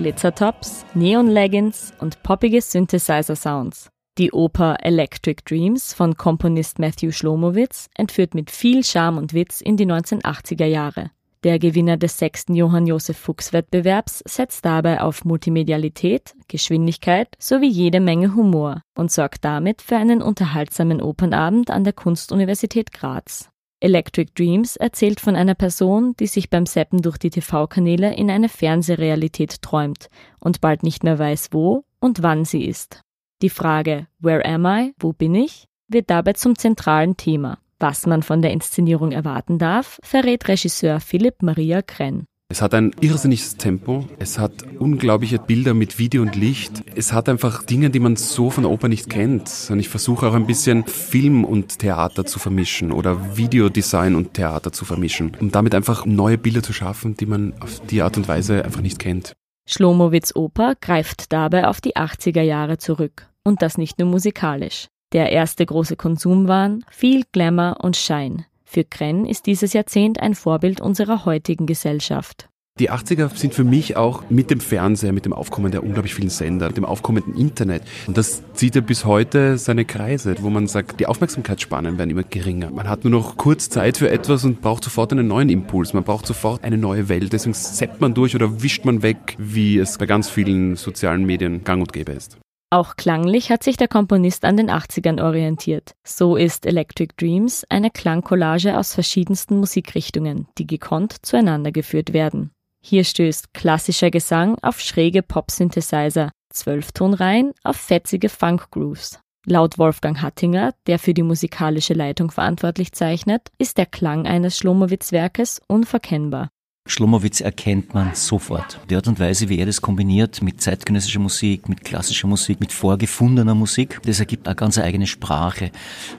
Glitzertops, Neon-Leggings und poppige Synthesizer-Sounds. Die Oper Electric Dreams von Komponist Matthew Schlomowitz entführt mit viel Charme und Witz in die 1980er Jahre. Der Gewinner des sechsten Johann Josef Fuchs Wettbewerbs setzt dabei auf Multimedialität, Geschwindigkeit sowie jede Menge Humor und sorgt damit für einen unterhaltsamen Opernabend an der Kunstuniversität Graz. Electric Dreams erzählt von einer Person, die sich beim Seppen durch die TV-Kanäle in eine Fernsehrealität träumt und bald nicht mehr weiß, wo und wann sie ist. Die Frage Where am I? Wo bin ich? wird dabei zum zentralen Thema. Was man von der Inszenierung erwarten darf, verrät Regisseur Philipp Maria Krenn. Es hat ein irrsinniges Tempo. Es hat unglaubliche Bilder mit Video und Licht. Es hat einfach Dinge, die man so von der Oper nicht kennt. Und ich versuche auch ein bisschen Film und Theater zu vermischen oder Videodesign und Theater zu vermischen, um damit einfach neue Bilder zu schaffen, die man auf die Art und Weise einfach nicht kennt. Schlomowitz Oper greift dabei auf die 80er Jahre zurück. Und das nicht nur musikalisch. Der erste große Konsumwahn, viel Glamour und Schein. Für Krenn ist dieses Jahrzehnt ein Vorbild unserer heutigen Gesellschaft. Die 80er sind für mich auch mit dem Fernseher, mit dem Aufkommen der unglaublich vielen Sender, mit dem aufkommenden Internet. Und das zieht ja bis heute seine Kreise, wo man sagt, die Aufmerksamkeitsspannen werden immer geringer. Man hat nur noch kurz Zeit für etwas und braucht sofort einen neuen Impuls. Man braucht sofort eine neue Welt. Deswegen seppt man durch oder wischt man weg, wie es bei ganz vielen sozialen Medien gang und gäbe ist. Auch klanglich hat sich der Komponist an den 80ern orientiert. So ist Electric Dreams eine Klangcollage aus verschiedensten Musikrichtungen, die gekonnt zueinander geführt werden. Hier stößt klassischer Gesang auf schräge Pop-Synthesizer, Zwölftonreihen auf fetzige Funk-Grooves. Laut Wolfgang Hattinger, der für die musikalische Leitung verantwortlich zeichnet, ist der Klang eines Schlomowitz-Werkes unverkennbar. Schlomowitz erkennt man sofort. Die Art und Weise, wie er das kombiniert mit zeitgenössischer Musik, mit klassischer Musik, mit vorgefundener Musik, das ergibt eine ganz eigene Sprache.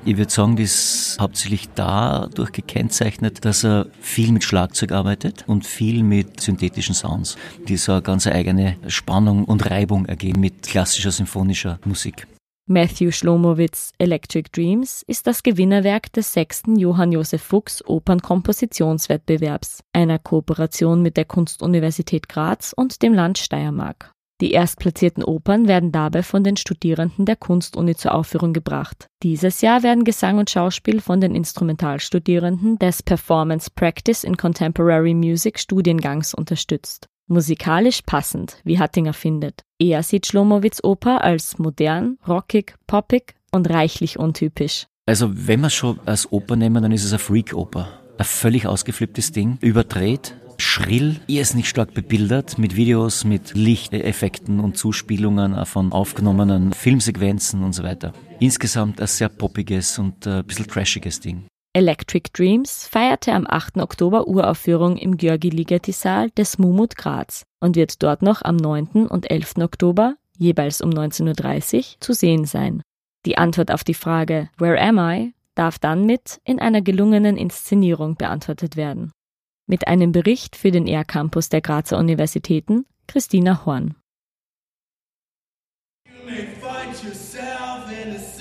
Ich würde sagen, das ist hauptsächlich dadurch gekennzeichnet, dass er viel mit Schlagzeug arbeitet und viel mit synthetischen Sounds, die so eine ganz eigene Spannung und Reibung ergeben mit klassischer symphonischer Musik. Matthew Schlomowitz Electric Dreams ist das Gewinnerwerk des sechsten Johann Josef Fuchs Opernkompositionswettbewerbs, einer Kooperation mit der Kunstuniversität Graz und dem Land Steiermark. Die erstplatzierten Opern werden dabei von den Studierenden der Kunstuni zur Aufführung gebracht. Dieses Jahr werden Gesang und Schauspiel von den Instrumentalstudierenden des Performance Practice in Contemporary Music Studiengangs unterstützt. Musikalisch passend, wie Hattinger findet. Er sieht Schlomowitz Oper als modern, rockig, poppig und reichlich untypisch. Also wenn wir schon als Oper nehmen, dann ist es eine Freak-Oper. Ein völlig ausgeflipptes Ding, überdreht, schrill, irrsinnig stark bebildert, mit Videos, mit Lichteffekten und Zuspielungen von aufgenommenen Filmsequenzen und so weiter. Insgesamt ein sehr poppiges und ein bisschen trashiges Ding. Electric Dreams feierte am 8. Oktober Uraufführung im Georgi Ligeti Saal des Mumut Graz und wird dort noch am 9. und 11. Oktober jeweils um 19.30 Uhr zu sehen sein. Die Antwort auf die Frage Where am I darf dann mit in einer gelungenen Inszenierung beantwortet werden. Mit einem Bericht für den ER-Campus der Grazer Universitäten, Christina Horn. You may find yourself in a